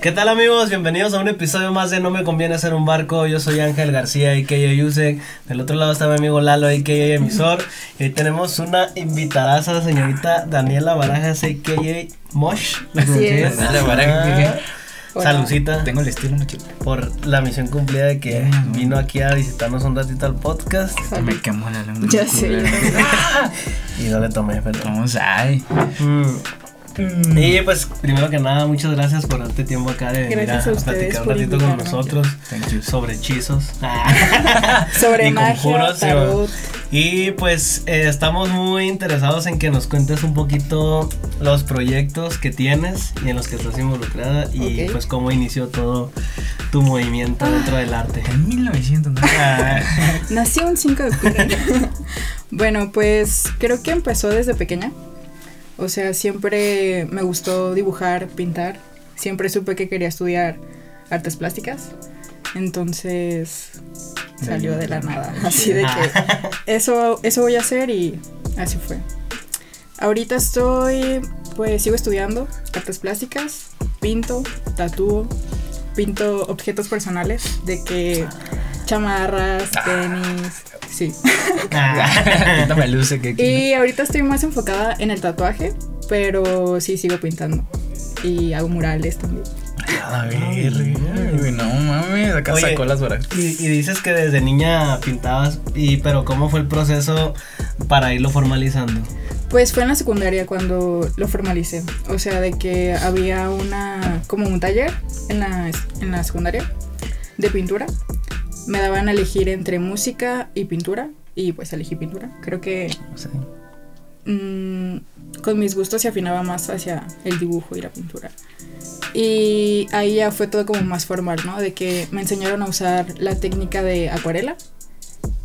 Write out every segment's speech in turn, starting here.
¿Qué tal amigos? Bienvenidos a un episodio más de No me conviene ser un barco. Yo soy Ángel García, a.k.a. Yusek. Del otro lado está mi amigo Lalo, a.k.a. Emisor. Y hoy tenemos una invitadaza, señorita Daniela Barajas, a.k.a. Mosh. Así es. Daniela Barajas. Salucita Tengo el estilo mucho. por la misión cumplida de que vino aquí a visitarnos un ratito al podcast. Me quemó la lengua. Ya sé. Y no le tomé, pero. Vamos ahí. Mm. Y pues, primero que nada, muchas gracias por darte tiempo acá de venir a, platicar un ratito con nosotros sobre hechizos. Sobre y magia, conjuros, tarot. Y pues eh, estamos muy interesados en que nos cuentes un poquito los proyectos que tienes y en los que estás involucrada y pues cómo inició todo tu movimiento dentro del arte. En 1900. ¿no? Ah, Nací un 5 de octubre. bueno, pues creo que empezó desde pequeña. O sea, siempre me gustó dibujar, pintar. Siempre supe que quería estudiar artes plásticas. Entonces salió de la nada. Así de que eso, eso voy a hacer y así fue. Ahorita estoy, pues sigo estudiando artes plásticas, pinto, tatúo, pinto objetos personales, de que chamarras, tenis, sí. ah. Me luce que. Y ahorita estoy más enfocada en el tatuaje, pero sí sigo pintando. Y hago murales también. A ver, güey, no mames. Acá Oye, sacó las horas. Y, y dices que desde niña pintabas, y pero ¿cómo fue el proceso para irlo formalizando? Pues fue en la secundaria cuando lo formalicé. O sea, de que había una, como un taller en la, en la secundaria de pintura. Me daban a elegir entre música y pintura. Y pues elegí pintura. Creo que sea, mm, con mis gustos se afinaba más hacia el dibujo y la pintura. Y ahí ya fue todo como más formal, ¿no? De que me enseñaron a usar la técnica de acuarela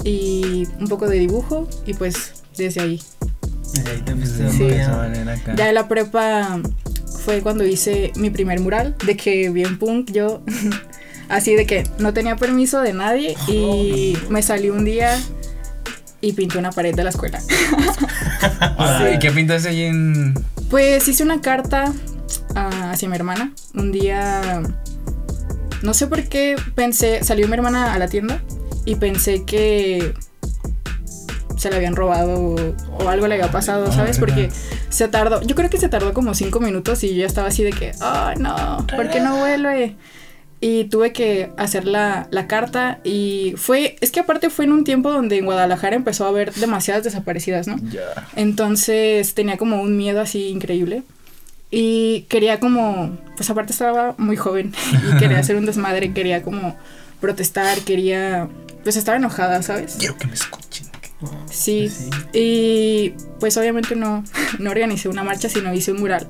y un poco de dibujo y pues desde ahí. Desde ahí te Sí. dando de ya- esa manera acá. Ya en la prepa fue cuando hice mi primer mural, de que bien punk yo, así de que no tenía permiso de nadie y me salí un día y pinté una pared de la escuela. Ah, ¿Y qué pintaste allí en.? Pues hice una carta ah, hacia mi hermana. Un día, no sé por qué pensé, salió mi hermana a la tienda y pensé que se la habían robado o, algo le había pasado, ¿sabes? Porque se tardó, yo creo que se tardó como cinco minutos y yo ya estaba así de que, ay no, ¿por qué no vuelve? Y tuve que hacer la, la carta y fue, es que aparte fue en un tiempo donde en Guadalajara empezó a haber demasiadas desaparecidas, ¿no? Ya. Entonces tenía como un miedo así increíble. Y quería como, pues aparte estaba muy joven y quería hacer un desmadre, quería como protestar, quería, pues estaba enojada, ¿sabes? Quiero que me escuchen. Sí. Sí. Y pues obviamente no, no organicé una marcha, sino hice un mural.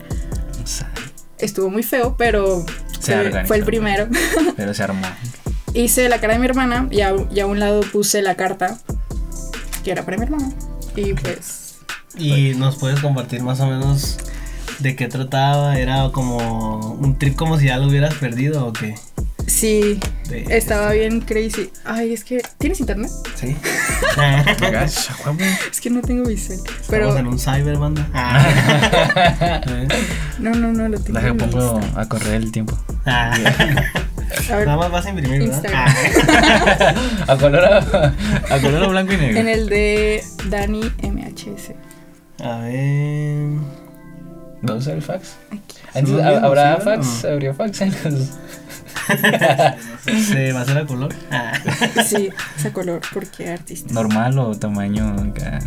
Estuvo muy feo, pero Se fue, organizó. fue el primero. pero se armó. hice la cara de mi hermana y a, y a un lado puse la carta que era para mi hermana. Y pues Y nos puedes compartir más o menos de qué trataba, era como un trip como si ya lo hubieras perdido o qué. Sí, De- estaba bien crazy. Ay, es que, ¿tienes internet? Sí. Es que no tengo. Estamos Pero en un cyber banda. no, no, no lo tengo. Deja pongo a correr el tiempo. Ah. A ver, Nada más vas a imprimir, ¿verdad? Instagram. Ah. a color a, a color a blanco y negro. en el de Dani MHS. A ver. ¿No usa el fax? Aquí. Antes, ¿Son los ¿ha- mismos, ¿Habrá fax? ¿Habría fax en los.? ¿Se va a hacer a color? Ah. Sí, ese color, porque artista. ¿Normal o tamaño acá?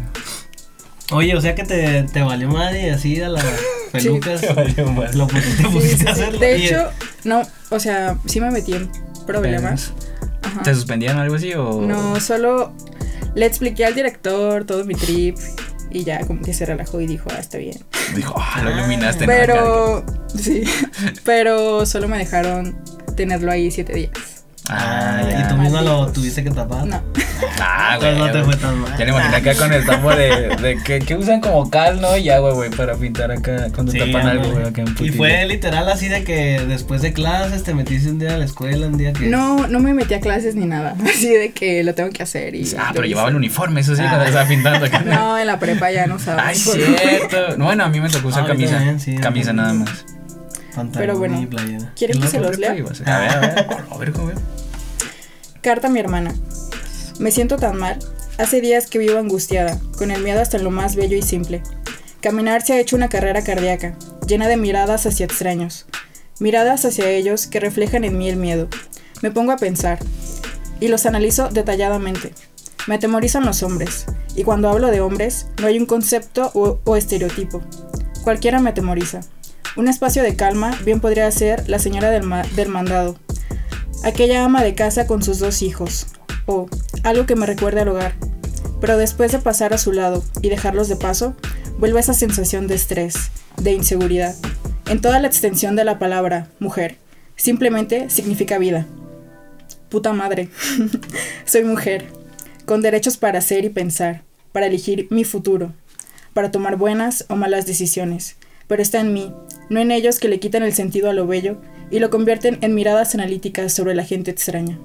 Oye, o sea que te, te valió madre y así a las pelucas. Te valió madre. Lo pusiste, Sí, pusiste sí, a sí. hacerlo. De hecho, no, o sea, sí me metí en problemas. Ajá. ¿Te suspendían o algo así o.? No, solo le expliqué al director todo mi trip y ya como que se relajó y dijo, ah, está bien. Dijo, ah, lo iluminaste. ¿no? Acá, Pero, sí, pero solo me dejaron tenerlo ahí siete días. Ah, y ya. tú misma lo tuviste que tapar. No, Ah, güey. Entonces no te fue tan mal. Ya le imaginé acá con el tambo de, de que, que usan como cal, ¿no? Y agua, güey, para pintar acá cuando Sí, tapan algo, güey, acá en Y fue literal así de que después de clases te metiste un día a la escuela, un día que. no, no me metí a clases ni nada. Así de que lo tengo que hacer y. Ah, pero llevaba el uniforme, eso sí, Ah. cuando estaba pintando acá. No, en la prepa ya no usaba. Ay, cierto. No, bueno, a mí me tocó usar Ah, camisa. también, sí, camisa también. nada más. Pero bueno. ¿quieren que se los lea? A ver, a ver, a ver, joven. Carta a mi hermana. Me siento tan mal. Hace días que vivo angustiada, con el miedo hasta lo más bello y simple. Caminar se ha hecho una carrera cardíaca, llena de miradas hacia extraños. Miradas hacia ellos que reflejan en mí el miedo. Me pongo a pensar, y los analizo detalladamente. Me atemorizan los hombres, y cuando hablo de hombres, no hay un concepto o, o estereotipo. Cualquiera me atemoriza. Un espacio de calma bien podría ser la señora del, ma- del mandado, aquella ama de casa con sus dos hijos, o algo que me recuerde al hogar. Pero después de pasar a su lado y dejarlos de paso, vuelve esa sensación de estrés, de inseguridad. En toda la extensión de la palabra mujer, simplemente significa vida. Puta madre. Soy mujer, con derechos para hacer y pensar, para elegir mi futuro, para tomar buenas o malas decisiones, pero está en mí, no en ellos que le quitan el sentido a lo bello y lo convierten en miradas analíticas sobre la gente extraña.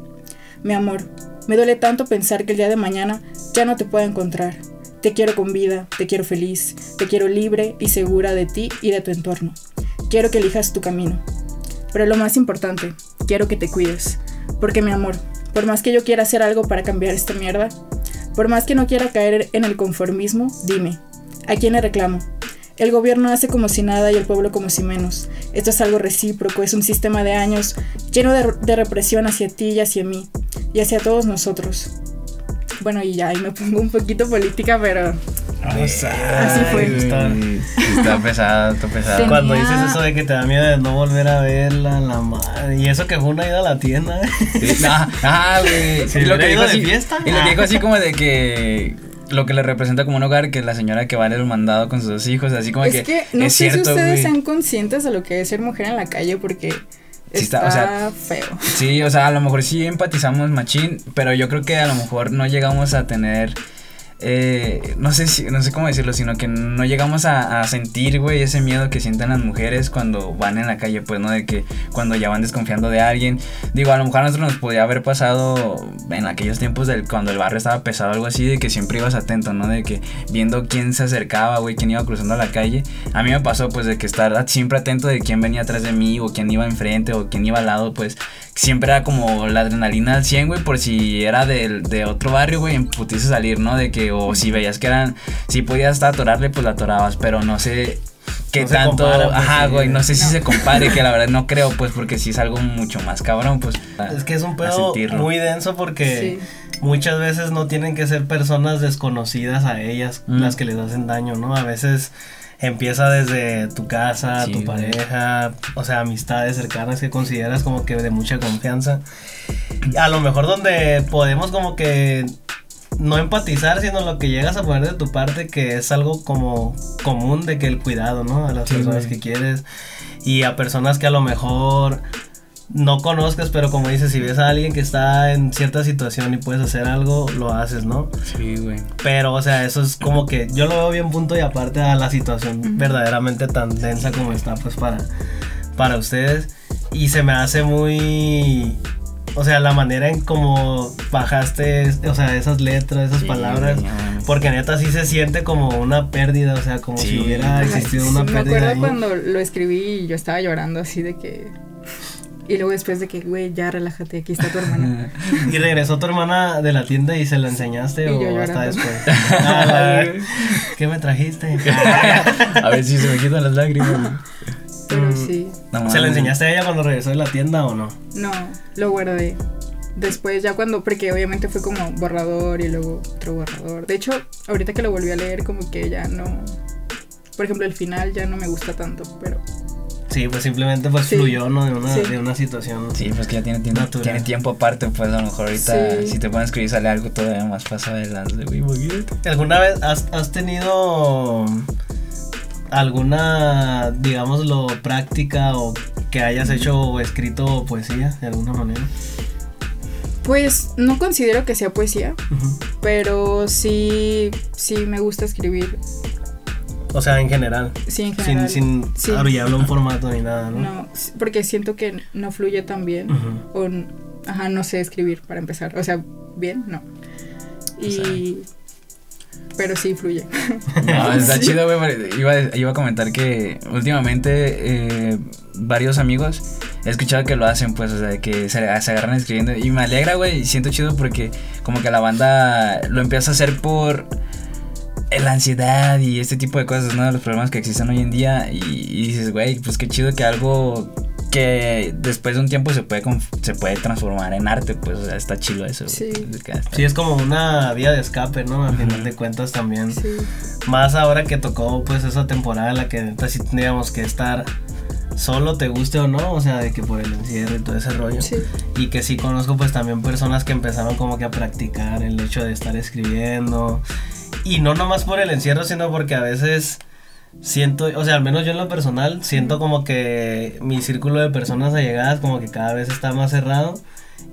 Mi amor, me duele tanto pensar que el día de mañana ya no te pueda encontrar. Te quiero con vida, te quiero feliz, te quiero libre y segura de ti y de tu entorno. Quiero que elijas tu camino. Pero lo más importante, quiero que te cuides. Porque mi amor, por más que yo quiera hacer algo para cambiar esta mierda, por más que no quiera caer en el conformismo, dime, ¿a quién le reclamo? El gobierno hace como si nada y el pueblo como si menos. Esto es algo recíproco, es un sistema de años lleno de, de represión hacia ti y hacia mí, y hacia todos nosotros. Bueno, y ya, ahí me pongo un poquito política, pero O sea, Así fue. ay, está- Está pesado, está pesado. Tenía- Cuando dices eso de que te da miedo de no volver a verla, la madre. Y eso que fue una ida a la tienda. ¿eh? Sí, ah, ah, güey. Si Y lo que dijo ido de así, fiesta. y lo que dijo así como de que lo que le representa como un hogar, que la señora que va en el mandado con sus dos hijos, así como es que, que no es sé cierto, si ustedes güey. sean conscientes de lo que es ser mujer en la calle porque Sí está, está, o sea, feo. Sí, o sea, a lo mejor sí empatizamos machín, pero yo creo que a lo mejor no llegamos a tener eh, no sé si, no sé cómo decirlo, sino que no llegamos a, sentir, güey, ese miedo que sienten las mujeres cuando van en la calle, pues, ¿no? De que cuando ya van desconfiando de alguien. Digo, a lo mejor a nosotros nos podía haber pasado en aquellos tiempos del cuando el barrio estaba pesado, algo así, de que siempre ibas atento, ¿no? De que viendo quién se acercaba, güey, quién iba cruzando la calle. A mí me pasó, pues, de que estar siempre atento de quién venía atrás de mí, o quién iba enfrente, o quién iba al lado, pues, siempre era como la adrenalina al 100, güey, por si era del- de, otro barrio, güey, en putiza salir, ¿no? De que, o si veías que eran, si podías hasta atorarle, pues la atorabas, pero no sé qué No tanto, compara, pues, ajá, güey, no sé si No. se compare, que la verdad no creo, pues, porque si es algo mucho más cabrón, pues. a- Es que es un pedo muy denso porque Sí. muchas veces no tienen que ser personas desconocidas a ellas Mm. las que les hacen daño, ¿no? A veces empieza desde tu casa, Sí, tu güey. pareja, o sea, amistades cercanas que consideras como que de mucha confianza. A lo mejor donde podemos como que no empatizar, sino lo que llegas a poner de tu parte, que es algo como común de que el cuidado, ¿no? A las Sí, personas güey. que quieres y a personas que a lo mejor no conozcas, pero como dices, si ves a alguien que está en cierta situación y puedes hacer algo, lo haces, ¿no? Sí, güey. Pero, o sea, eso es como que yo lo veo bien punto y aparte a la situación verdaderamente tan densa como está, pues para, para ustedes. Y se me hace muy... O sea, la manera en cómo bajaste, o sea, esas letras, esas Sí, palabras. no mames. Porque neta sí se siente como una pérdida, o sea, como si Sí. hubiera Ajá, existido sí, una me pérdida. acuerdo ahí. cuando lo escribí y yo estaba llorando así de que... Y luego después de que, güey, ya relájate, aquí está tu hermana. Y regresó tu hermana de la tienda y se la enseñaste Y o hasta después. Ah, la- ¿Qué me trajiste? a ver si se me quitan las lágrimas. Pero Mm. sí, No ¿Se la enseñaste a ella cuando regresó de la tienda o no? no, lo guardé. Después ya cuando, porque obviamente fue como borrador y luego otro borrador. De hecho, ahorita que lo volví a leer como que ya no... Por ejemplo, el final ya no me gusta tanto, pero... Sí, pues simplemente pues Sí. fluyó, ¿no? De una, Sí. de una situación. Sí, pues que ya tiene tiempo, tiene tiempo aparte, pues a lo mejor ahorita Sí. si te pones a escribir sale algo todavía más güey, imagínate. ¿Alguna vez has, has tenido alguna, digámoslo, práctica o que hayas hecho o escrito poesía de alguna manera? Pues no considero que sea poesía, pero sí, sí me gusta escribir. O sea, en general. Sí, en Sin, general. sin Sí. abreviarlo un formato ni nada, ¿no? No, porque siento que no fluye tan bien. Ujú. O, ajá, no sé escribir para empezar. O sea, bien, no. Y pero sí fluye. No, está chido, güey. Iba, iba a comentar que últimamente eh, varios amigos he escuchado que lo hacen, pues, o sea, que se, se agarran escribiendo. Y me alegra, güey, y siento chido porque como que la banda lo empieza a hacer por la ansiedad y este tipo de cosas, ¿no? Los problemas que existen hoy en día. Y, y dices, güey, pues qué chido que algo que después de un tiempo se puede se puede transformar en arte, pues, o sea, está chido eso. Sí. Sí, es como una vía de escape, ¿no? A final de cuentas también. Sí. Más ahora que tocó pues esa temporada en la que pues, sí tendríamos que estar solo te guste o no, o sea, de que por el encierro y todo ese rollo. Sí. Y que sí conozco pues también personas que empezaron como que a practicar el hecho de estar escribiendo. Y no nomás por el encierro, sino porque a veces siento, o sea, al menos yo en lo personal, siento como que mi círculo de personas allegadas como que cada vez está más cerrado.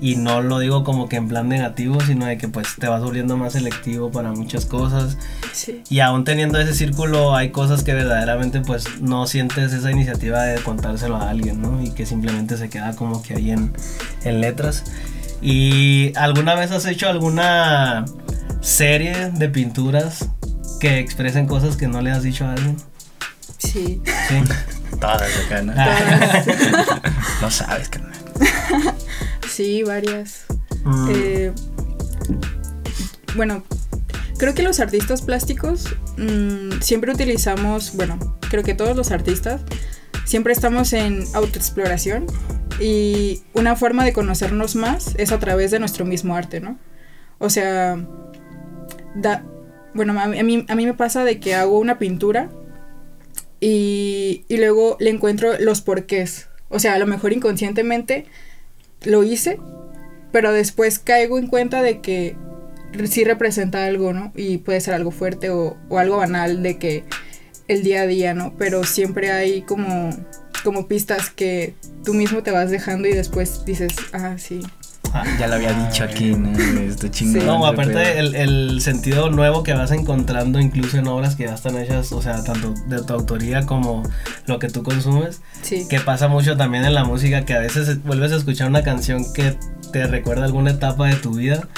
Y no lo digo como que en plan negativo, sino de que pues te vas volviendo más selectivo para muchas cosas. Sí. Y aún teniendo ese círculo hay cosas que verdaderamente pues no sientes esa iniciativa de contárselo a alguien, ¿no? Y que simplemente se queda como que ahí en, en letras. ¿Y alguna vez has hecho alguna serie de pinturas que expresen cosas que no le has dicho a alguien? Sí. Sí. Todas acá, ¿no? Todas. no sabes, carnal. Sí, varias. Mm, Eh, bueno, creo que los artistas plásticos mm, siempre utilizamos, bueno, creo que todos los artistas siempre estamos en autoexploración y una forma de conocernos más es a través de nuestro mismo arte, ¿no? O sea, da, bueno, a mí, a mí me pasa de que hago una pintura y, y luego le encuentro los porqués. O sea, a lo mejor inconscientemente lo hice, pero después caigo en cuenta de que sí representa algo, ¿no? Y puede ser algo fuerte o, o algo banal de que el día a día, ¿no? Pero siempre hay como, como pistas que tú mismo te vas dejando y después dices, ah, sí. Ya lo había dicho aquí, ¿no? Está chingón. Sí. No, aparte el, el sentido nuevo que vas encontrando incluso en obras que ya están hechas, o sea, tanto de tu autoría como lo que tú consumes, Sí. que pasa mucho también en la música, que a veces vuelves a escuchar una canción que te recuerda alguna etapa de tu vida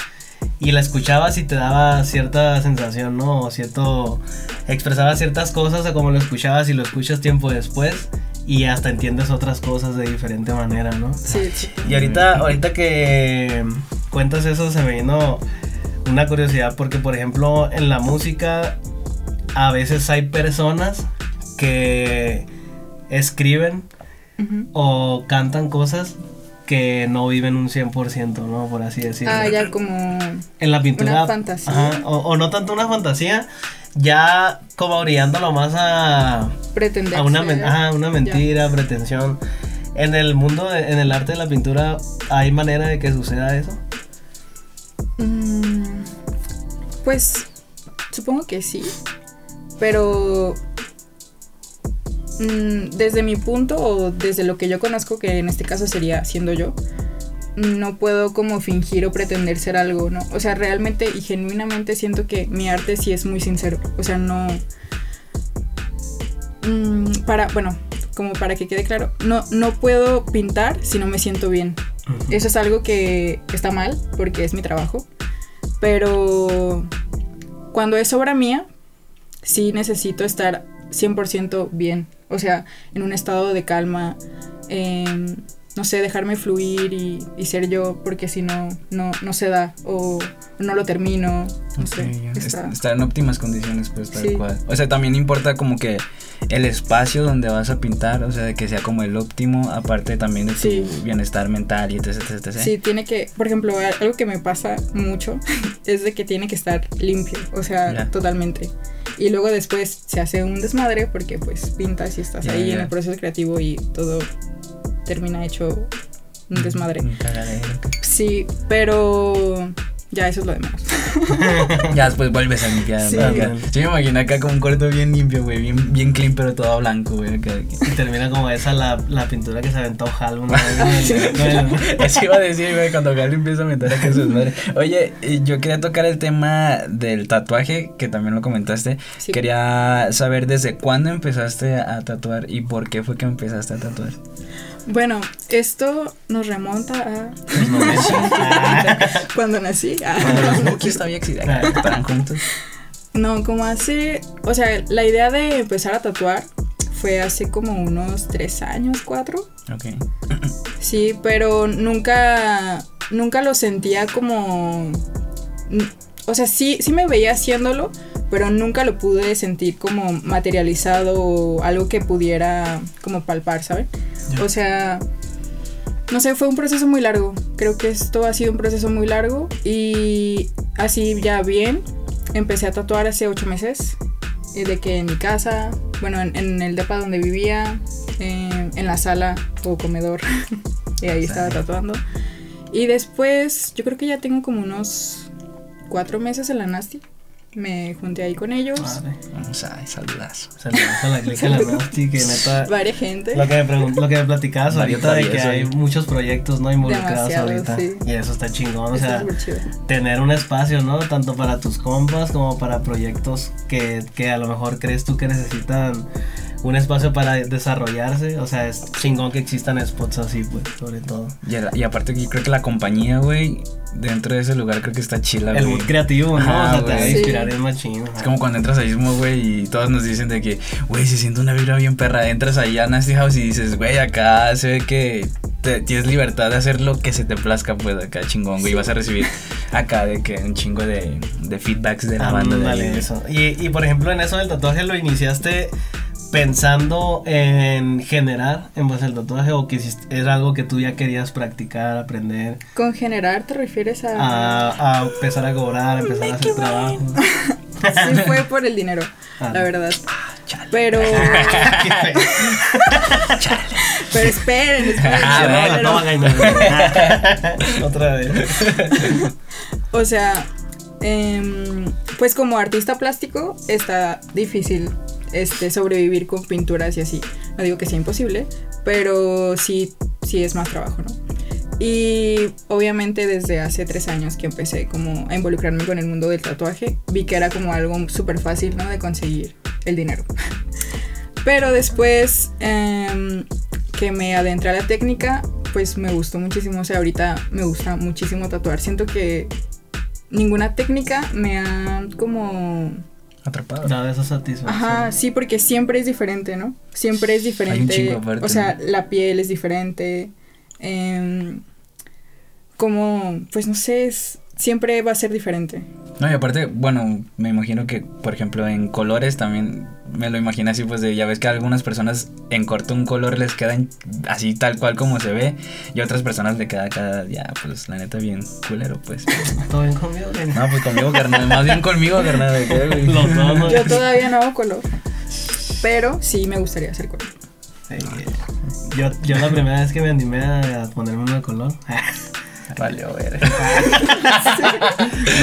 y la escuchabas y te daba cierta sensación, ¿no? O cierto, expresaba ciertas cosas a como lo escuchabas y lo escuchas tiempo después y hasta entiendes otras cosas de diferente manera, ¿no? Sí, sí. Y ahorita, ahorita que cuentas eso se me vino una curiosidad porque por ejemplo en la música a veces hay personas que escriben o cantan cosas que no viven un 100%, ¿no? Por así decirlo. Ah, ya como... En la pintura. Una fantasía. ajá, o, o no tanto una fantasía, ya como orillándolo más a, pretender. a una, ajá, una mentira, pretensión. En el mundo, de- en el arte de la pintura, ¿hay manera de que suceda eso? Mm, pues supongo que sí, pero mm, desde mi punto o desde lo que yo conozco, que en este caso sería siendo yo, no puedo como fingir o pretender ser algo, ¿no? O sea, realmente y genuinamente siento que mi arte sí es muy sincero, o sea, no... Mm, para, bueno, como para que quede claro, no, no puedo pintar si no me siento bien. Eso es algo que está mal porque es mi trabajo. Pero cuando es obra mía, sí necesito estar 100% bien. O sea, en un estado de calma. No sé, dejarme fluir y, y ser yo, porque si no, no, no se da. O no lo termino. No sé. Está- Est- Estar en óptimas condiciones, pues tal Sí. cual. O sea, también importa como que el espacio donde vas a pintar, o sea, de que sea como el óptimo, aparte también de tu Sí. bienestar mental y etc, etc, etc. Sí, tiene que, por ejemplo, algo que me pasa mucho es de que tiene que estar limpio, o sea, totalmente. Y luego después se hace un desmadre porque pues pintas y estás ahí en el proceso creativo y todo termina hecho un desmadre. Un. Sí, pero ya eso es lo de menos. ya después vuelves a limpiar. Sí. Sí, me imagino acá como un cuarto bien limpio, güey, bien, bien clean, pero todo blanco, güey. Y termina como esa la, la pintura que se aventó Hal una vez. Eso iba a decir, güey, cuando Gali empieza a meter acá sus madres. Oye, y yo quería tocar el tema del tatuaje, que también lo comentaste. Sí. Quería saber desde cuándo empezaste a tatuar y por qué fue que empezaste a tatuar. Bueno, esto nos remonta a cuando nací. Ah. Cuando los Bookies todavía existían, estaban juntos. No, como hace, o sea, la idea de empezar a tatuar fue hace como unos tres años, cuatro. Ok. Sí, pero nunca, nunca lo sentía como, o sea, sí, sí me veía haciéndolo, pero nunca lo pude sentir como materializado o algo que pudiera como palpar, ¿saben? O sea, no sé, fue un proceso muy largo. Creo que esto ha sido un proceso muy largo y así ya bien, empecé a tatuar hace ocho meses. eh, De que en mi casa, bueno, en, en el depa donde vivía, eh, en la sala o comedor, y ahí estaba tatuando. Y después, yo creo que ya tengo como unos cuatro meses en la Nasty. Me junté ahí con ellos. Madre. Vamos a saludazo. Saludos a la clica de la Nasty, que neta. Varia gente. Lo que me, pregun- lo que me platicabas ahorita de que hay muchos proyectos no involucrados Demasiado, ahorita. sí. Y eso está chingón. O sea, tener un espacio, ¿no? Tanto para tus compas como para proyectos que, que a lo mejor crees tú que necesitan un espacio para desarrollarse. O sea, es chingón que existan spots así, pues, sobre todo. Y, a- y aparte yo creo que la compañía, güey, dentro de ese lugar creo que está chila, El mood creativo, ¿no? Ajá, o sea, te va a güey. inspirar Sí. bien machín. Es como cuando entras a Ismo, güey, y todos nos dicen de que, güey, se siente una vibra bien perra. Entras ahí a Nasty House y dices, güey, acá se ve que te- tienes libertad de hacer lo que se te plazca, pues acá chingón, güey. Y vas a recibir acá de que un chingo de, de feedbacks de la banda. de ahí, Ándale, güey. eso. Y, y por ejemplo, en eso del tatuaje lo iniciaste pensando en generar en base al tatuaje o que era algo que tú ya querías practicar, aprender, Con generar te refieres a... a, a empezar a cobrar, a empezar a hacer trabajo. Sí fue por el dinero, Ah. la verdad. Chale. Pero... Qué feo. Pero esperen, esperen. Ah, no, Gainer. Otra vez. O sea, em, pues como artista plástico está difícil este, sobrevivir con pinturas y así. No digo que sea imposible, pero sí, sí es más trabajo, ¿no? Y obviamente desde hace tres años que empecé como a involucrarme con el mundo del tatuaje, vi que era como algo súper fácil, ¿no? De conseguir el dinero. Pero después em, que me adentré a la técnica, pues me gustó muchísimo. O sea, ahorita me gusta muchísimo tatuar. Siento que ninguna técnica me ha como... Atrapado. Dado esa satisfacción. Ajá, sí, porque siempre es diferente, ¿no? Siempre es Hay un diferente. chingo aparte, o sea, ¿no? la piel es diferente. em, como, pues no sé, es, siempre va a ser diferente. No, y aparte, bueno, me imagino que, por ejemplo, en colores también me lo imagino así, pues de ya ves que a algunas personas en corto un color les queda así tal cual como se ve, y a otras personas le queda cada, ya, pues la neta bien culero, pues. ¿Todo bien conmigo? No, pues conmigo, carnal, más bien conmigo, carnal. ¿de qué, güey? Los dos, ¿no? Yo todavía no hago color. Pero sí me gustaría hacer color. Sí. Yo, yo la primera vez que me animé a ponerme uno de color, Vale, a ver.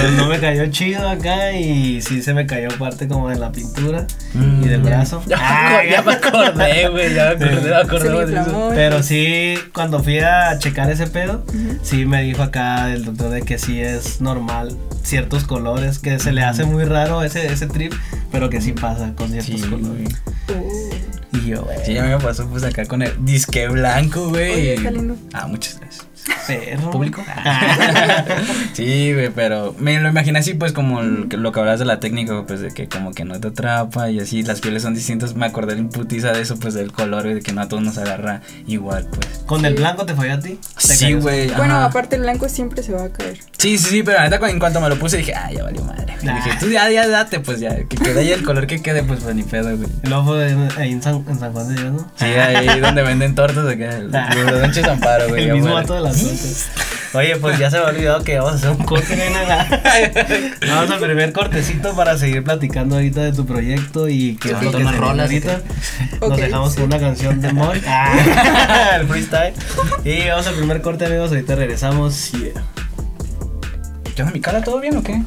no, no me cayó chido acá y sí se me cayó parte como de la pintura Mm, y del ya. brazo. Ya, me Ah, ya me acordé, güey, ya me acordé, me acordé de eso. inflamó. Pero sí, cuando fui a checar ese pedo, sí me dijo acá el doctor de que sí es normal ciertos colores, que se le hace muy raro ese, ese trip, pero que sí pasa con ciertos Sí, colores. Uh, Y yo, güey, Sí, ya me pasó pues acá con el disque blanco, güey. Oye, está lindo. Ah, muchas gracias. Perro. ¿Público? sí, güey, pero me lo imaginé así, pues, como el- lo que hablas de la técnica, pues, de que como que no te atrapa y así, las pieles son distintas. Me acordé en putiza de eso, pues, del color, de que no a todos nos agarra igual, pues. ¿Con el blanco te falló a ti? ¿Te Sí, güey. Bueno, aparte el blanco siempre se va a caer. Sí, sí, sí, pero la neta, en cuanto me lo puse, dije, ah, ya valió madre. Nah. Dije, tú ya, ya date, pues, ya, que quede ahí el color que quede, pues, pues, ni pedo, güey. Y luego fue ahí en San, en San Juan de Dios, ¿no? Sí, ahí donde venden tortas, acá, el, el Don Chesamparo, güey. El mismo vato de las tortas. Oye, pues ya se me ha olvidado que vamos a hacer un corte, nena. Vamos al primer cortecito para seguir platicando ahorita de tu proyecto y qué es lo que se rolas, ahorita. Nos dejamos con una canción de Moy. el freestyle. Y vamos al primer corte, amigos. Ahorita regresamos. Yeah. ¿Qué onda, mi cara? ¿Todo bien o qué?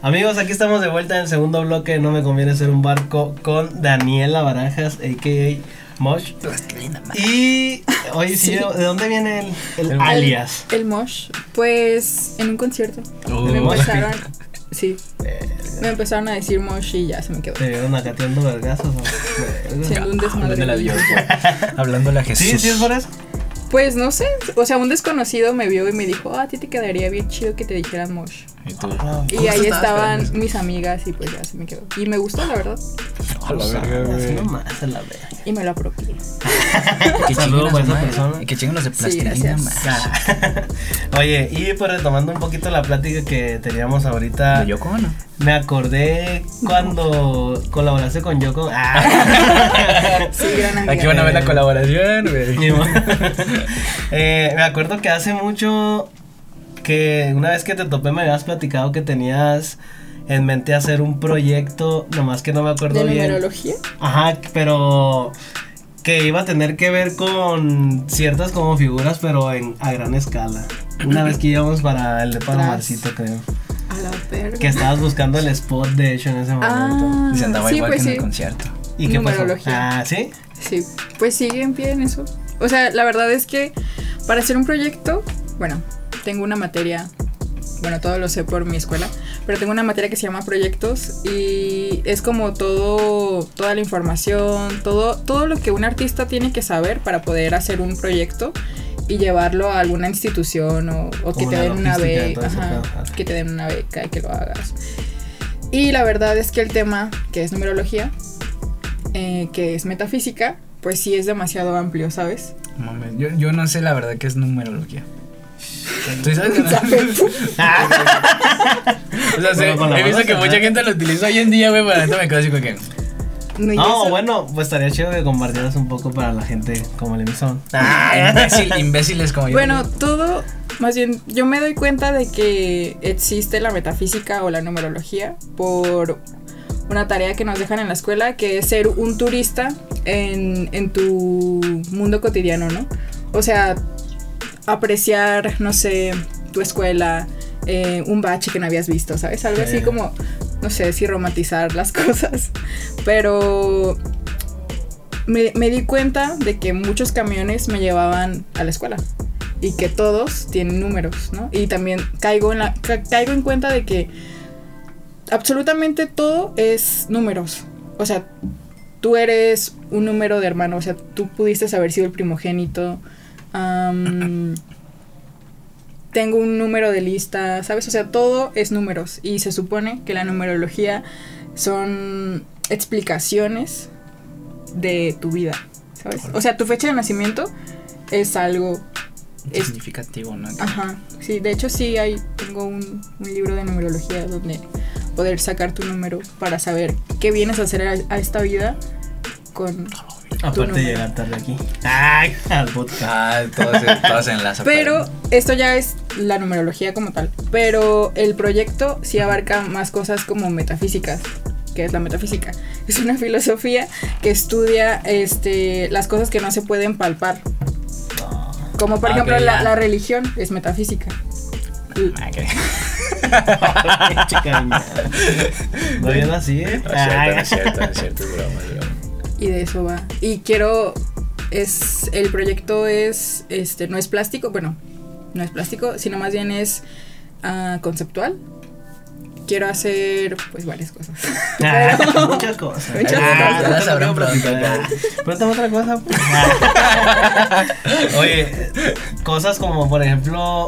Amigos, aquí estamos de vuelta en el segundo bloque. No me conviene ser un barco con Daniela Barajas, a.k.a. Mosh. Y, oye, sí. ¿de dónde viene el, el El- alias? El mosh, pues en un concierto. Uh, me empezaron. Sí. Me empezaron a decir Mosh y ya se me quedó. Te vieron acá tirando vergazos. Siendo un desmadre. Hablándole a Dios. Hablándole a Jesús. Sí, sí, es por eso. Pues no sé, o sea, un desconocido me vio y me dijo, ah, a ti te quedaría bien chido que te dijeran Mosh. Y tú. Ah, Y ahí estaba estaban esperando mis amigas y pues ya se me quedó. Y me gustó, la verdad. A la verga, Así güey. nomás, a la verga. Y me lo apropié. Que Saludos a esa persona. Y que chinguen los de Sí, plastilina, gracias. man. Ah. Oye, y pues retomando un poquito la plática que teníamos ahorita, ¿De Yoko me acordé cuando colaboraste con Yoko. Ah. Sí, gran amiga. Aquí van a ver la colaboración, güey. Eh, me acuerdo que hace mucho que una vez que te topé me habías platicado que tenías en mente hacer un proyecto, nomás que no me acuerdo ¿De bien. numerología? Ajá, pero que iba a tener que ver con ciertas como figuras, pero en, a gran escala. Una vez que íbamos para el de Palomarcito, creo. A la verga. Que estabas buscando el spot, de hecho, en ese momento. Ah, Y se andaba sí, igual pues que en sí. el concierto. ¿Y qué pasó? numerología. Ah, ¿sí? Sí, pues sigue en pie en eso. O sea, la verdad es que para hacer un proyecto, bueno, tengo una materia, bueno, todo lo sé por mi escuela, pero tengo una materia que se llama proyectos y es como todo, toda la información, todo, todo lo que un artista tiene que saber para poder hacer un proyecto y llevarlo a alguna institución o, o que te den una beca, ajá, que te den una beca y que lo hagas. Y la verdad es que el tema, que es numerología, eh, que es metafísica, pues sí es demasiado amplio, ¿sabes? Mames, yo, yo no sé la verdad que es numerología. ¿Tú sabes? o sea, sé- Bueno, con la he visto mano que mucha gente lo utiliza hoy en día, güey, pero neta me quedo así como que. No, bueno, pues estaría chido que compartieras un poco para la gente como el emisor. Imbécil, imbéciles como yo. Bueno, todo, más bien, yo me doy cuenta de que existe la metafísica o la numerología por una tarea que nos dejan en la escuela, que es ser un turista en, en tu mundo cotidiano, ¿no? O sea, apreciar, no sé, tu escuela, eh, un bache que no habías visto, ¿sabes? Algo así Sí. como, no sé si romantizar las cosas. Pero me, me di cuenta de que muchos camiones me llevaban a la escuela y que todos tienen números, ¿no? Y también caigo en, la, ca- caigo en cuenta de que absolutamente todo es números. O sea, tú eres un número de hermano, o sea, tú pudiste haber sido el primogénito. Tengo un número de lista, ¿sabes? O sea, todo es números y se supone que la numerología son explicaciones de tu vida, ¿sabes? O sea, tu fecha de nacimiento es algo es- significativo, ¿no? Ajá, sí, de hecho sí hay, tengo un, un libro de numerología donde poder sacar tu número para saber qué vienes a hacer a, a esta vida con... Aparte de llegar tarde aquí. Ay, al podcast. Ah, todo se, todo se enlaza. Pero esto ya es la numerología como tal, pero el proyecto sí abarca más cosas como metafísicas. ¿Qué es la metafísica? Es una filosofía que estudia este, las cosas que no se pueden palpar. Como por Ah, ejemplo la, religión es metafísica. Ah, que- Chica, niña. No así, ¿eh? No es cierto, no es cierto, no es cierto, es broma, es broma. Y de eso va. Y quiero es el proyecto es este no es plástico, bueno, no es plástico, sino más bien es ah, conceptual. Quiero hacer pues varias cosas. Ah, muchas cosas. Muchas Ah, cosas. no pronto, otra cosa. pues. Ah. Oye, cosas como por ejemplo,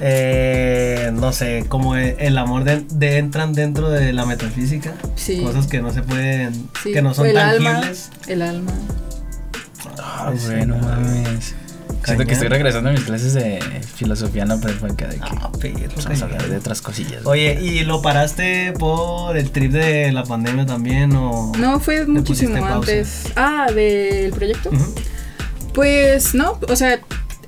eh, no sé, como el amor de, de- entran dentro de la metafísica. Sí. Cosas que no se pueden, Sí, que no son el alma, tangibles. el alma. Ah, güey, no mames. Siento que estoy regresando a mis clases de filosofía no prepa acá de que Ah, perro, pues, vamos a hablar de otras cosillas. Oye, ¿y lo paraste por el trip de la pandemia también o...? No, fue muchísimo antes. Ah, del proyecto. Pues no, o sea,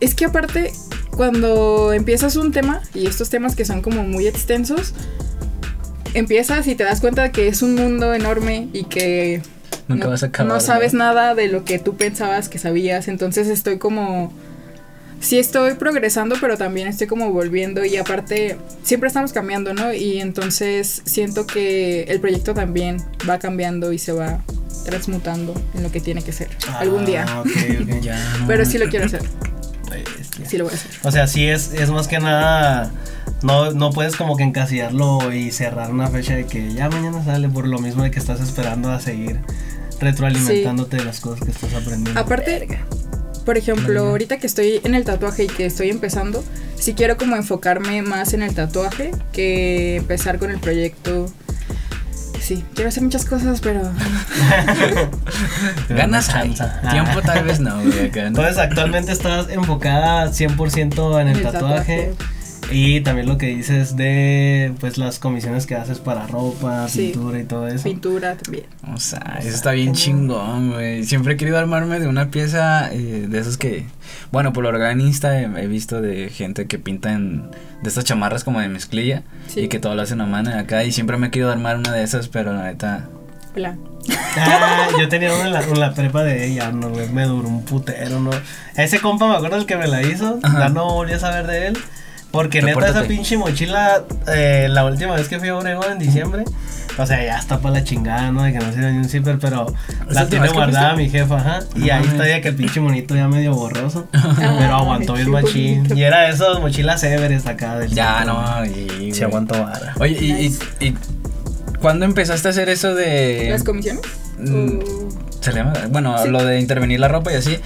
es que aparte, cuando empiezas un tema, y estos temas que son como muy extensos, empiezas y te das cuenta de que es un mundo enorme y que Nunca no, vas a acabar. no sabes nada de lo que tú pensabas que sabías, entonces estoy como... Sí estoy progresando, pero también estoy como volviendo y aparte siempre estamos cambiando, ¿no? Y entonces siento que el proyecto también va cambiando y se va transmutando en lo que tiene que ser algún día. Ah, ok, ok. Ya, no. Pero sí lo quiero hacer, Sí lo voy a hacer. O sea, sí es, es más que nada no, no puedes como que encasillarlo y cerrar una fecha de que ya mañana sale por lo mismo de que estás esperando a seguir retroalimentándote de las cosas que estás aprendiendo. Aparte, por ejemplo, ahorita que estoy en el tatuaje y que estoy empezando, sí quiero como enfocarme más en el tatuaje que empezar con el proyecto. Sí, quiero hacer muchas cosas, pero Ganas chance. Tiempo tal vez no, güey. Entonces actualmente estás enfocada 100% en el, tatuaje, y también lo que dices de pues las comisiones que haces para ropa, Sí. pintura y todo eso. pintura también. O sea, eso está bien chingón, güey. Siempre he querido armarme de una pieza eh, de esos que, bueno, por lo Insta he, he visto de gente que pinta en, de estas chamarras como de mezclilla Sí. y que todo lo hacen a mano acá y siempre me he querido armar una de esas, pero la neta, Hola. Ah, yo tenía una en la, la prepa de ella, no, me duró un putero, ¿no? Ese compa me acuerdo el que me la hizo, Ajá. ya no volví a saber de él. Porque neta Repórtate. esa pinche mochila, eh, la última vez que fui a Obregón en diciembre, o sea, ya está para la chingada, ¿no? De que no sirve ni un zipper, pero ¿Esa la tiene guardada mi jefa, ajá. Y No ahí está ya que el pinche monito ya medio borroso, pero aguantó bien machín. bonito. Y era de esas mochilas Everest acá del ya centro, no, y, Sí güey. aguantó vara. Oye, y, y, Nice. y ¿cuándo empezaste a hacer eso de... ¿Las comisiones? Mm. Se le llama? Bueno, Sí. lo de intervenir la ropa y así.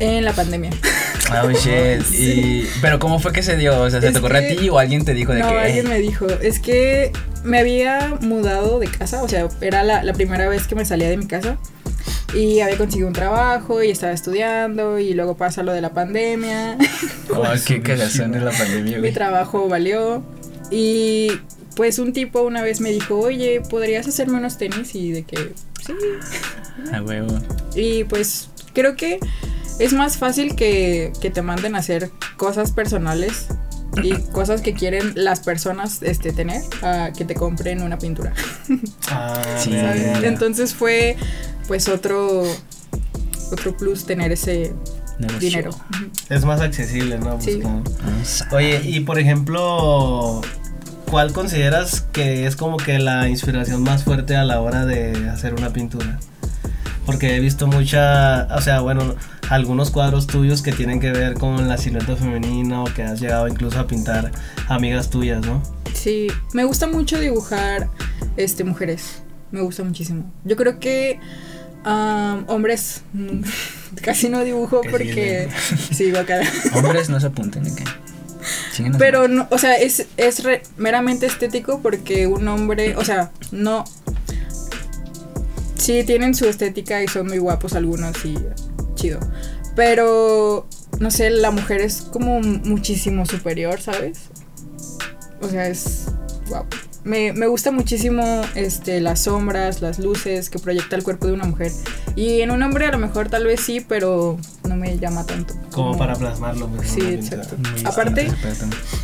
En la pandemia. Oh, shit. Y, pero ¿cómo fue que se dio? O sea, ¿se Es te ocurrió a ti o alguien te dijo de no, que... alguien me dijo, es que me había mudado de casa, o sea, era la, la primera vez que me salía de mi casa y había conseguido un trabajo y estaba estudiando y luego pasa lo de la pandemia, Oh, qué cagazón de la pandemia, mi güey. trabajo valió y pues un tipo una vez me dijo, oye, ¿podrías hacerme unos tenis? Y de que sí. A huevo. Y pues creo que es más fácil que, que te manden a hacer cosas personales y cosas que quieren las personas este, tener a que te compren una pintura. Ah. Entonces fue pues otro otro plus tener ese Negocio. dinero. Es más accesible, ¿no? Pues Sí. como- sea, Oye, y por ejemplo, ¿cuál consideras que es como que la inspiración más fuerte a la hora de hacer una pintura? Porque he visto mucha, o sea, bueno, algunos cuadros tuyos que tienen que ver con la silueta femenina o que has llegado incluso a pintar amigas tuyas, ¿no? Sí, me gusta mucho dibujar este mujeres. Me gusta muchísimo. Yo creo que hombres casi no dibujo Que porque sí, guacala. Hombres no se apunten, ¿de qué? Síguenos. Pero no, o sea, es, es re- meramente estético porque un hombre, o sea, no. Sí, tienen su estética y son muy guapos algunos y chido. Pero, no sé, la mujer es como muchísimo superior, ¿sabes? O sea, es. Wow. Me, me gusta muchísimo este, las sombras, las luces que proyecta el cuerpo de una mujer. Y en un hombre a lo mejor tal vez sí, pero no me llama tanto. Como para plasmarlo. Pues, Sí, exacto. Aparte,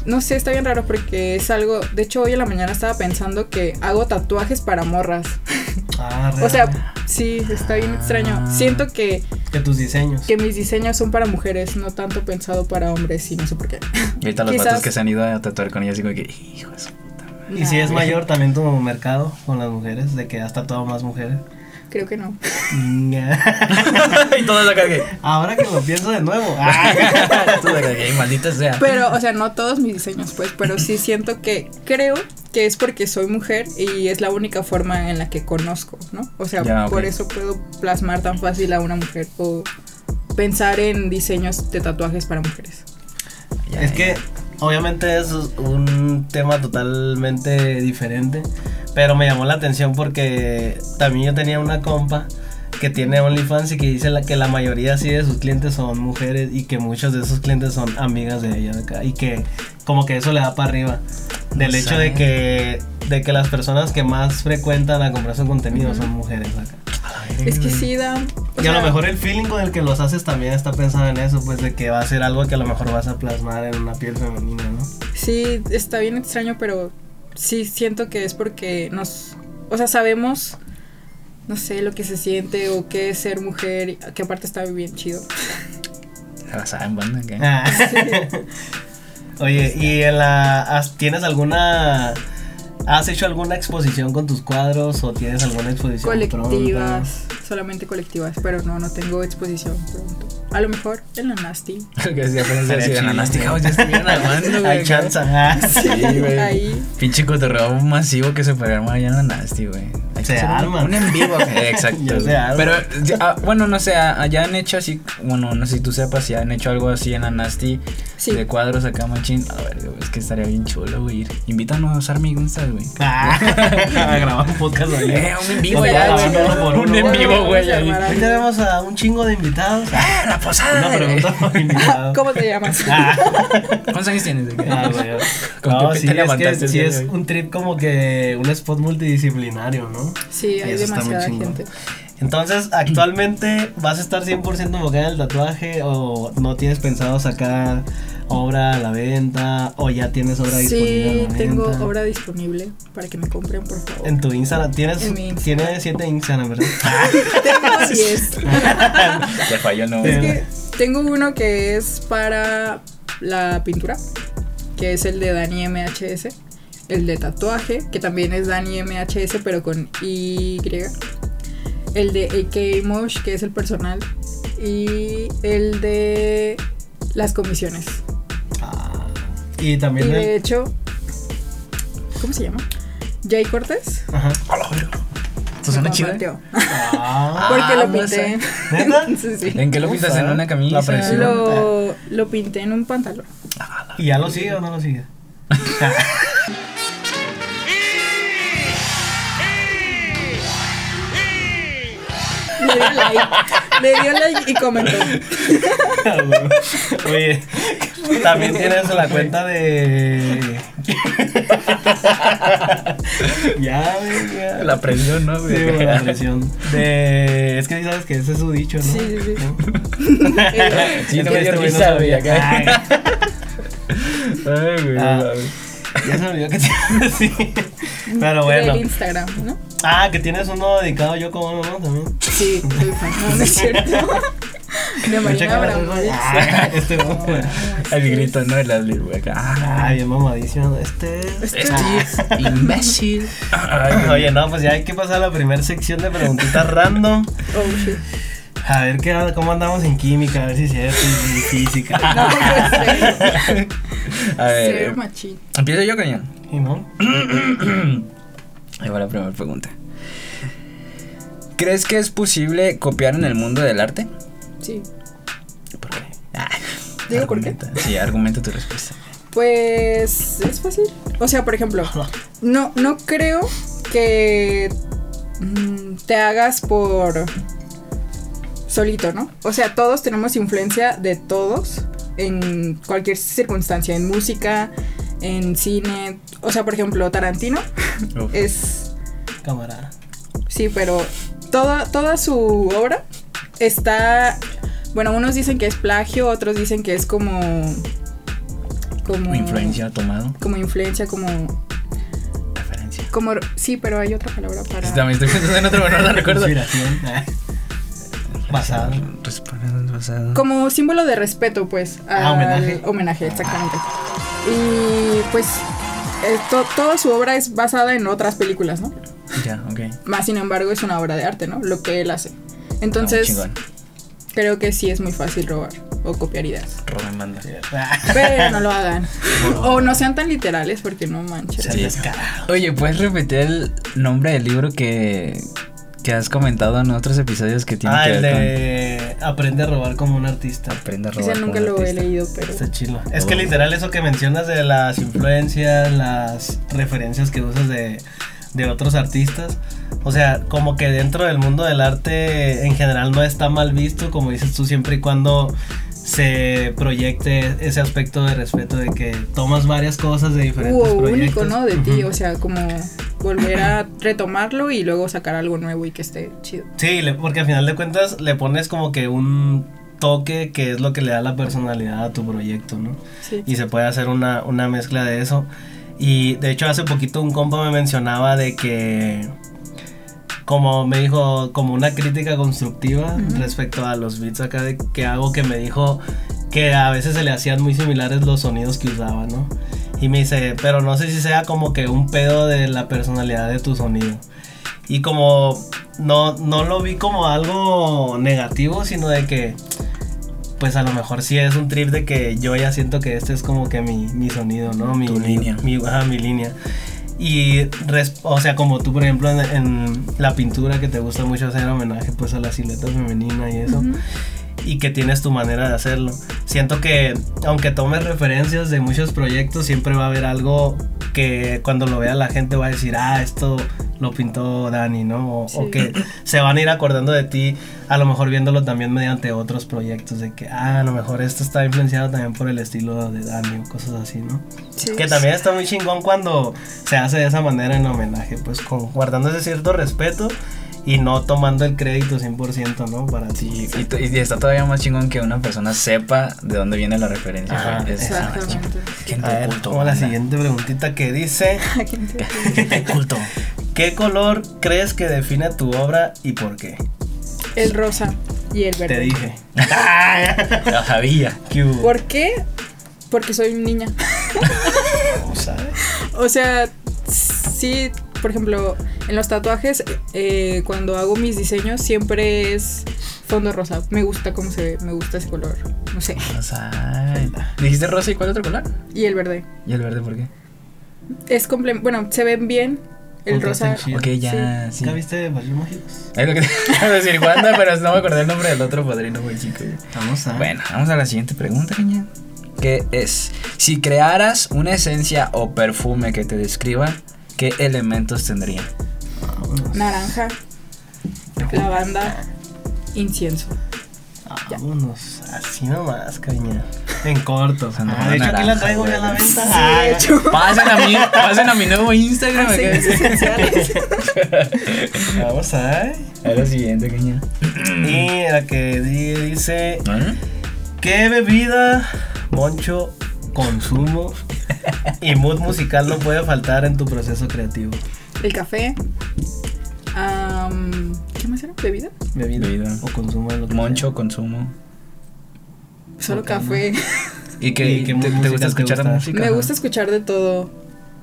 no sé, está bien raro porque es algo. De hecho, hoy en la mañana estaba pensando que hago tatuajes para morras. Ah, O sea, sí, está bien extraño. Siento que, que tus diseños. que mis diseños son para mujeres, no tanto pensado para hombres y no sé por qué. Y ahorita los vatos que se han ido a tatuar con ellas, digo que, hijo de su puta madre. Y si es mayor también tu mercado con las mujeres, de que has tatuado más mujeres. Creo que no. y todos acá que. Ahora que lo pienso de nuevo. Todos acá que, maldita sea. Pero, o sea, no todos mis diseños, pues, pero sí siento que creo que es porque soy mujer y es la única forma en la que conozco, ¿no? O sea, Ya, por eso puedo plasmar tan fácil a una mujer o pensar en diseños de tatuajes para mujeres. Ya, Es ya. que obviamente es un tema totalmente diferente, pero me llamó la atención porque también yo tenía una compa que tiene OnlyFans y que dice la, que la mayoría sí de sus clientes son mujeres y que muchos de esos clientes son amigas de ella acá y que como que eso le da para arriba del O hecho sea. de que de que las personas que más frecuentan a comprar su contenido son mujeres acá. Es que sí da... Y a lo sea, mejor el feeling con el que los haces también está pensado en eso, pues de que va a ser algo que a lo mejor vas a plasmar en una piel femenina, ¿no? Sí, está bien extraño, pero sí siento que es porque nos... O sea, sabemos, no sé, lo que se siente o qué es ser mujer, y- que aparte está bien chido. Se saben, banda, ¿qué? Ah. Oye, ¿y en la tienes alguna has hecho alguna exposición con tus cuadros o tienes alguna exposición Colectivas, pronta? solamente colectivas, pero no, no tengo exposición pronto. A lo mejor en la Nasty. que decía, decía, chido, "No, Nasty güey". House ya estuvieron armando, güey. Hay chance. Sí, güey. Ahí. Pinche cotorreo masivo que se puede armar allá en la Nasty, güey. Hay Se hacer un-. Un en vivo. güey. Exacto. Ya se güey. arma. Pero, ya, ah, bueno, no sé, ah, ya han hecho así, bueno, no sé si tú sepas si han hecho algo así en la Nasty. Sí. De cuadros acá, machín. A ver, güey, es que estaría bien chulo, güey. ir. Invítanos a Army, ¿dónde estás, güey? Ah, a grabar un podcast ahí. Eh, un en vivo ya, güey. Un uno. en vivo, güey. Ahí. tenemos a un chingo de invitados. ¡Ah, la posada! Una pregunta por invitado. ¿Cómo te llamas? Ah, ¿Cuántos años tienes? güey? ah, güey. ¿Con No, sí, te es levantaste que sí es un trip como que un spot multidisciplinario, ¿no? Sí, Y hay eso está muy demasiada chingón. gente. Entonces, actualmente, ¿vas a estar 100% enfocada en el tatuaje o no tienes pensado sacar obra a la venta o ya tienes obra disponible? Sí, a la tengo venta? obra disponible para que me compren, por favor. En tu Instagram, tienes, En mi Instagram. tienes siete Instagram, ¿verdad? Tengo 10. Te falló, no. Es Sí. que tengo uno que es para la pintura, que es el de Dani MHS. El de tatuaje, que también es Dani MHS, pero con Y. El de AK Mosh, que es el personal. Y el de las comisiones. Ah, y Y también el- de hecho, ¿cómo se llama? Jay Cortés. Ajá. Esto me suena chido. Ah, Porque Ah, lo no pinté. ¿Neta? sí, sí. ¿En qué lo pintas? ¿En una camisa? La presión. Lo, lo pinté en un pantalón. ¿Y ya lo sigue o no lo sigue? Le dio like. Le dio like y comentó. Oye, también tienes la cuenta de. ya, güey, ya. La presión, ¿no, Sí, güey? güey, la presión. De. Es que sí sabes que ese es su dicho, ¿no? Sí, sí, sí. ¿No? Sí, Es no me dio este risa, sabía. güey, acá. Ay, güey. Ah. Ya se me olvidó que tienes sí. Pero bueno. Del Instagram, ¿no? Ah, que tienes uno dedicado yo como uno, ¿no? También. Sí. No, no es cierto. De Marina Abramovic. Ah, este No, no. no, El sí. grito, ¿no? El Ashley, güey. Ah, Ay, bien mamadísimo. Este es. Este- Este imbécil. Ay. Oye, no, pues ya hay que pasar a la primera sección de preguntitas random. Oh, shit. A ver qué, cómo andamos en química, a ver si es cierto, y en física. No, pues, A ver. Machín. Empiezo yo, coño. ¿Y no? Ahí va la primera pregunta. ¿Crees que es posible copiar en el mundo del arte? Sí. ¿Por qué? Ah, ¿Digo por qué? argumenta. Sí, argumenta tu respuesta. Pues es fácil. O sea, por ejemplo, no, no creo que mm, te hagas por solito, ¿no? O sea, todos tenemos influencia de todos en cualquier circunstancia, en música, en cine. O sea, por ejemplo, Tarantino Uf. es Cámara. Sí, pero toda, toda su obra está. Bueno, unos dicen que es plagio, otros dicen que es como. Como. Influencia tomado. Como influencia, como. Referencia. como sí, pero hay otra palabra para. Sí, también estoy pensando en otro, pero no la recuerdo. Inspiración. Ah. Basado. Basado. Como símbolo de respeto, pues. Ah, homenaje. Homenaje, exactamente. Y pues. eh, to- toda su obra es basada en otras películas, ¿no? Ya, ok. Más sin embargo, es una obra de arte, ¿no? Lo que él hace. Ah, Entonces, chingón. creo que sí es muy fácil robar o copiar ideas. Roben banda. Ah, Pero no lo hagan. O no sean tan literales porque no manches. Sí. Oye, ¿puedes repetir el nombre del libro que, que has comentado en otros episodios que tiene Ah, que el ver de Aprende a robar como un artista. Aprende a robar? Ese nunca como lo he leído, pero. Está chilo. Es que literal eso que mencionas de las influencias, las referencias que usas de, de otros artistas. O sea, como que dentro del mundo del arte en general no está mal visto, como dices tú, siempre y cuando se proyecte ese aspecto de respeto de que tomas varias cosas de diferentes Hubo proyectos. único, ¿no? De ti. O sea, como volver a retomarlo y luego sacar algo nuevo y que esté chido. Sí, le- porque al final de cuentas le pones como que un toque que es lo que le da la personalidad a tu proyecto, ¿no? Sí. y se puede hacer una, una mezcla de eso. Y de hecho hace poquito un compa me mencionaba de que, como me dijo, como una crítica constructiva Ujú. respecto a los beats acá de que hago, que me dijo que a veces se le hacían muy similares los sonidos que usaba, ¿no? Y me dice, pero no sé si sea como que un pedo de la personalidad de tu sonido. Y como no, no lo vi como algo negativo, sino de que pues a lo mejor sí es un trip de que yo ya siento que este es como que mi, mi sonido, ¿no? Mi, Tu mi- línea. Mi, ajá, mi línea. Y, o sea, como tú, por ejemplo, en, la pintura que te gusta mucho hacer homenaje pues a la silueta femenina y eso. Y que tienes tu manera de hacerlo. Siento que aunque tomes referencias de muchos proyectos, siempre va a haber algo que cuando lo vea la gente va a decir, ah, esto lo pintó Dani, ¿no? O, o Sí. que se van a ir acordando de ti, a lo mejor viéndolo también mediante otros proyectos, de que, ah, a lo mejor esto está influenciado también por el estilo de Dani o cosas así, ¿no? Sí. Que también está muy chingón cuando se hace de esa manera en homenaje, pues con, guardando ese cierto respeto y no tomando el crédito 100%, ¿no? Para ti. Y, está todavía más chingón que una persona sepa de dónde viene la referencia. Ajá. Es- Exactamente. Gente A ver, culto, como la siguiente preguntita que dice, Gente culto. ¿qué color crees que define tu obra y por qué? El rosa y el verde. Te dije. Lo sabía. ¿Qué hubo? ¿Por qué? Porque soy niña. ¿Cómo sabes? O sea, sí, por ejemplo, en los tatuajes, eh, cuando hago mis diseños, siempre es fondo rosa. Me gusta cómo se ve, me gusta ese color. No sé. Rosa. ¿Dijiste rosa y cuál otro color? Y el verde. ¿Y el verde por qué? Es comple Bueno, se ven bien. El rosa. Ok, ya, sí. ¿Nunca viste Valió Mágicos? Es lo que te iba a decir, Wanda, pero no me acordé el nombre del otro padrino, muy chico. Vamos a... Bueno, vamos a la siguiente pregunta, niña. Que es, si crearas una esencia o perfume que te describa, ¿qué elementos tendría? Naranja, lavanda, incienso. Vámonos. Así nomás, cariña. En corto. sea, no, Ah, de hecho, aquí la traigo ya a la venta. Sí, Ah, de hecho. Pasen a mí, pasen a mi nuevo Instagram. esenciales. Vamos a ver. A la siguiente, niña. Y la que di- dice... ¿Eh? ¿Qué bebida, Moncho, consumo y mood musical no puede faltar en tu proceso creativo? El café. ¿Qué más era? ¿Bebida? Bebida, Bebida. o consumo de lo que Moncho, consumo. Solo café. ¿Y que ¿Y qué te, música te gusta te escuchar gusta? música? Me Ajá. gusta escuchar de todo.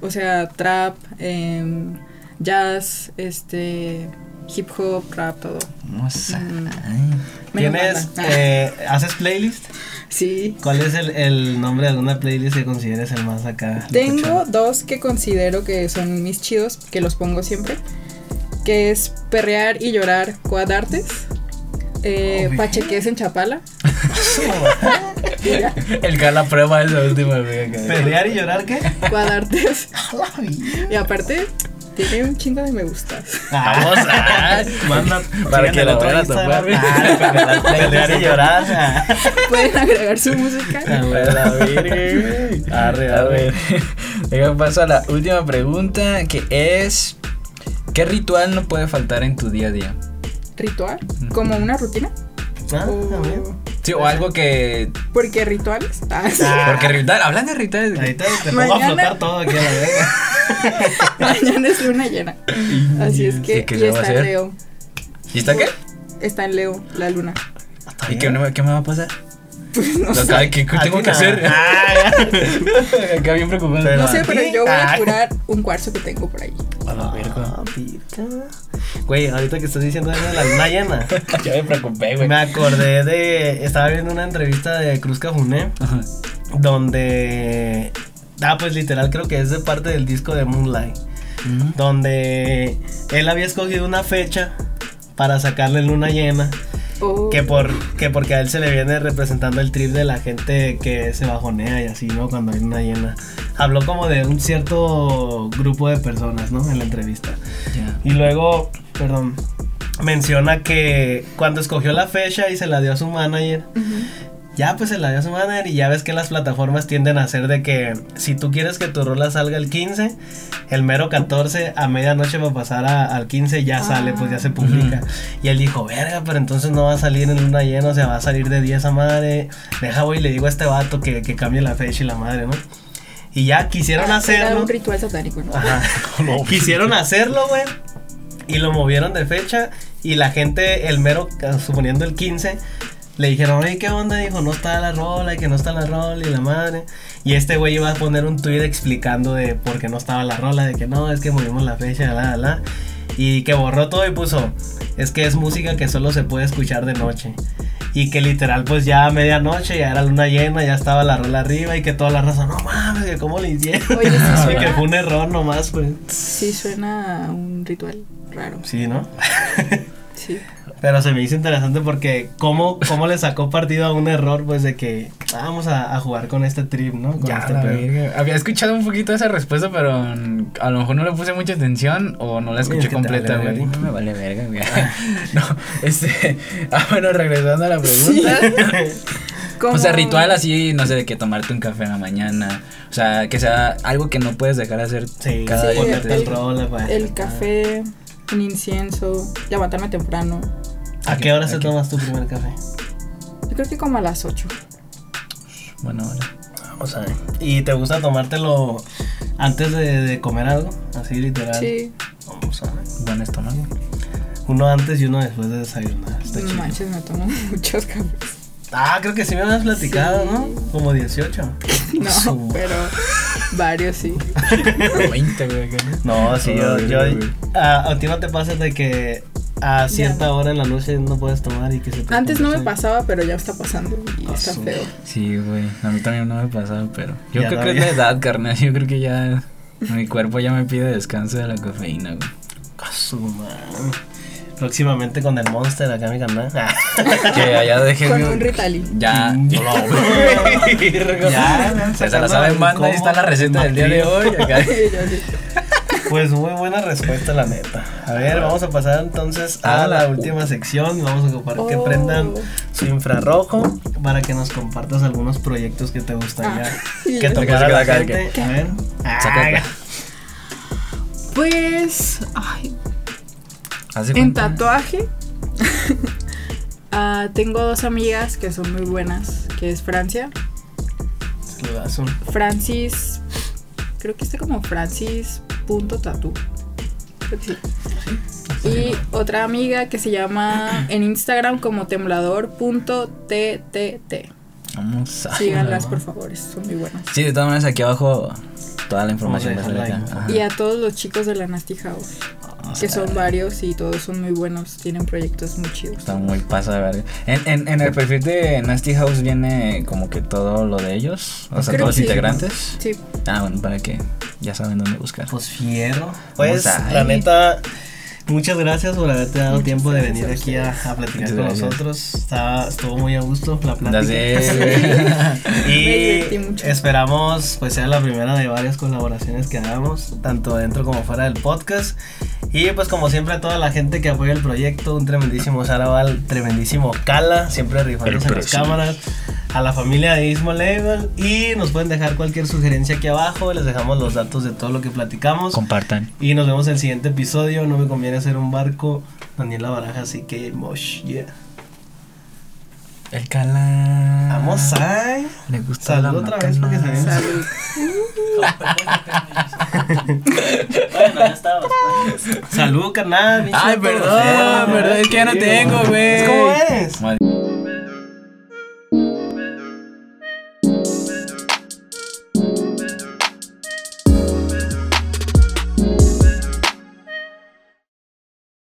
O sea, trap, em, jazz, este, hip hop, rap, todo. Vamos a- Mm. ¿Tienes, eh, ¿Haces playlist? Sí. ¿Cuál es el, el nombre de alguna playlist que consideres el más acá? Tengo dos que considero que son mis chidos, que los pongo siempre. Que es Perrear y Llorar Quad Artes. Eh, Pacheques en Chapala. El que la prueba esa última, güey. acá. ¿Perrear y llorar qué? Quad Artes. Y aparte, tiene un chingo de me gustas. Vamos a- Manda Para que la Instagram. topar. Ah, para que la- Perrear y llorar. ah. Pueden agregar su música. A la güey. Arre, A arre. ver, deja paso a la última pregunta que es ¿Qué ritual no puede faltar en tu día a día? ¿Ritual? ¿Como una rutina? Ah, O-. Sí, o algo que Porque rituales. Ah, sí. Ah. porque ritual, hablando de rituales, Ahorita te pongo a flotar todo aquí a la verga. Mañana es luna llena. Así es que. Sí, ¿qué y está en? Leo. ¿y está qué? Está en Leo, la luna. ¿Y qué, me- qué me va a pasar? Pues no sé. ¿qué tengo que hacer? Ah. Acá bien preocupado. Pero- No sé, pero yo voy a Ah. curar un cuarzo que tengo por ahí. A la verga. Ah. Güey, ahorita que estás diciendo eso de la luna llena, Ya me preocupé, güey. me acordé de. Estaba viendo una entrevista de Cruz Cafuné, Ajá. donde. Ah, pues literal, creo que es de parte del disco de Moonlight. Mm. Donde él había escogido una fecha para sacarle luna llena. Oh, Que, por, que porque a él se le viene representando el trip de la gente que se bajonea y así, ¿no? Cuando hay luna llena. Habló como de un cierto grupo de personas, ¿no? En la entrevista. Ya. Y luego, perdón, menciona que cuando escogió la fecha y se la dio a su manager, ujú. Ya pues se la dio a su manager y ya ves que las plataformas tienden a hacer de que si tú quieres que tu rola salga el 15, el mero 14 a medianoche va a pasar a- al 15 ya Ah. sale, pues ya se publica. Y él dijo, verga, pero entonces no va a salir en luna llena, o sea, va a salir de 10 a madre. Deja, voy y le digo a este vato que, que cambie la fecha y la madre, ¿no? Y ya quisieron Ah, Era hacerlo. un ritual satánico, ¿no? Ajá. Quisieron hacerlo, güey. Y lo movieron de fecha. Y la gente, el mero, suponiendo el 15, le dijeron, oye, ¿qué onda? Dijo, no está la rola y que no está la rola y la madre. Y este güey iba a poner un tweet explicando de por qué no estaba la rola, de que no, es que movimos la fecha, la, la. Y que borró todo y puso, es que es música que solo se puede escuchar de noche. Y que literal, pues ya a medianoche, ya era luna llena, ya estaba la rola arriba y que toda la raza, no mames, que cómo le hicieron. Oye, sí suena- que fue un error nomás, pues. Sí, suena a un ritual raro. Sí, ¿no? Sí. Pero se me hizo interesante porque cómo, cómo le sacó partido a un error, pues de que ah, vamos a, a jugar con este trip, ¿no? Con Ya, este la verga. Había escuchado un poquito esa respuesta, pero a lo mejor no le puse mucha atención o no la Es escuché que te completa, vale güey. No me vale verga, güey. no, este. Ah, bueno, regresando a la pregunta. Como- O sea, ritual así, no sé, de que tomarte un café en la mañana. O sea, que sea algo que no puedes dejar de hacer Sí, cada Sí, día. ponerte el- el pues. El café, un incienso, levantarme temprano. ¿A qué hora se tomas tu primer café? Yo creo que como a las 8. Bueno, vale. Vamos a ver. ¿Y te gusta tomártelo antes de, de comer algo? Así literal. Sí, Vamos a ver. Buen estómago. Uno antes y uno después de desayunar. Está no manches, me tomo muchos cafés. Ah, creo que sí me habías platicado, Sí. ¿no? Como 18. No, pero varios sí. 20, güey. ¿qué? No, sí, yo, yo a, a ti no te pasa de que a cierta hora en la noche no puedes tomar y que se te Antes no me pasaba, pero ya está pasando y Ah, está feo. Sí, güey. A mí también no me ha pasado, pero. Yo Ya creo no que es la edad, carnal. Yo creo que ya. Mi cuerpo ya me pide descanso de la cafeína, güey. su madre. Próximamente con el Monster acá en mi canal. Que allá dejé. Con un Ritali. Ya. ya, Se la saben, banda. Ahí está la receta del día de hoy. Acá. Pues muy buena respuesta, la neta. A ver, vamos a pasar entonces a Ah, la última sección. Vamos a ocupar que Oh. prendan su infrarrojo para que nos compartas algunos proyectos que te gustaría Ah, que tocara la gente. A ver. Ah, Pues, ay, en cuenta. tatuaje. ah, tengo dos amigas que son muy buenas, que es Francia. saludazo. Francis, creo que está como Francis.tatu. Creo que sí. Y otra amiga que se llama en Instagram como temblador.ttt. Vamos a. Síganlas, por favor, son muy buenas. Sí, de todas maneras, aquí abajo toda la información Vamos a. Y a todos los chicos de la Nasty House, que son varios y todos son muy buenos, tienen proyectos muy chidos. Está muy pasa de verga. En, en, en el perfil de Nasty House viene como que todo lo de ellos. O sea, Creo todos los integrantes. Sí, Ah, bueno, para que ya saben dónde buscar. Pues fierro. Pues la neta, muchas gracias por haberte dado Muchas tiempo de venir aquí a, a platicar Muchas con gracias. nosotros. Estaba, estuvo muy a gusto la plática. y esperamos pues sea la primera de varias colaboraciones que hagamos, tanto dentro como fuera del podcast. Y pues como siempre a toda la gente que apoya el proyecto, un tremendísimo Sarabal, tremendísimo Cala, siempre rifándose en las cámaras, a la familia de Ismo Label y nos pueden dejar cualquier sugerencia aquí abajo, les dejamos los datos de todo lo que platicamos. Compartan. Y nos vemos en el siguiente episodio. No me conviene hacer un barco. Daniela Baraja, así que mosh, yeah. El cala. Vamos a. Le gusta Salud la otra vez porque se ve. salud. bueno, ya estaba. Salud, carnal. Ay, perdón, perdón, es que ya no tengo, güey. ¿Cómo eres? Madre-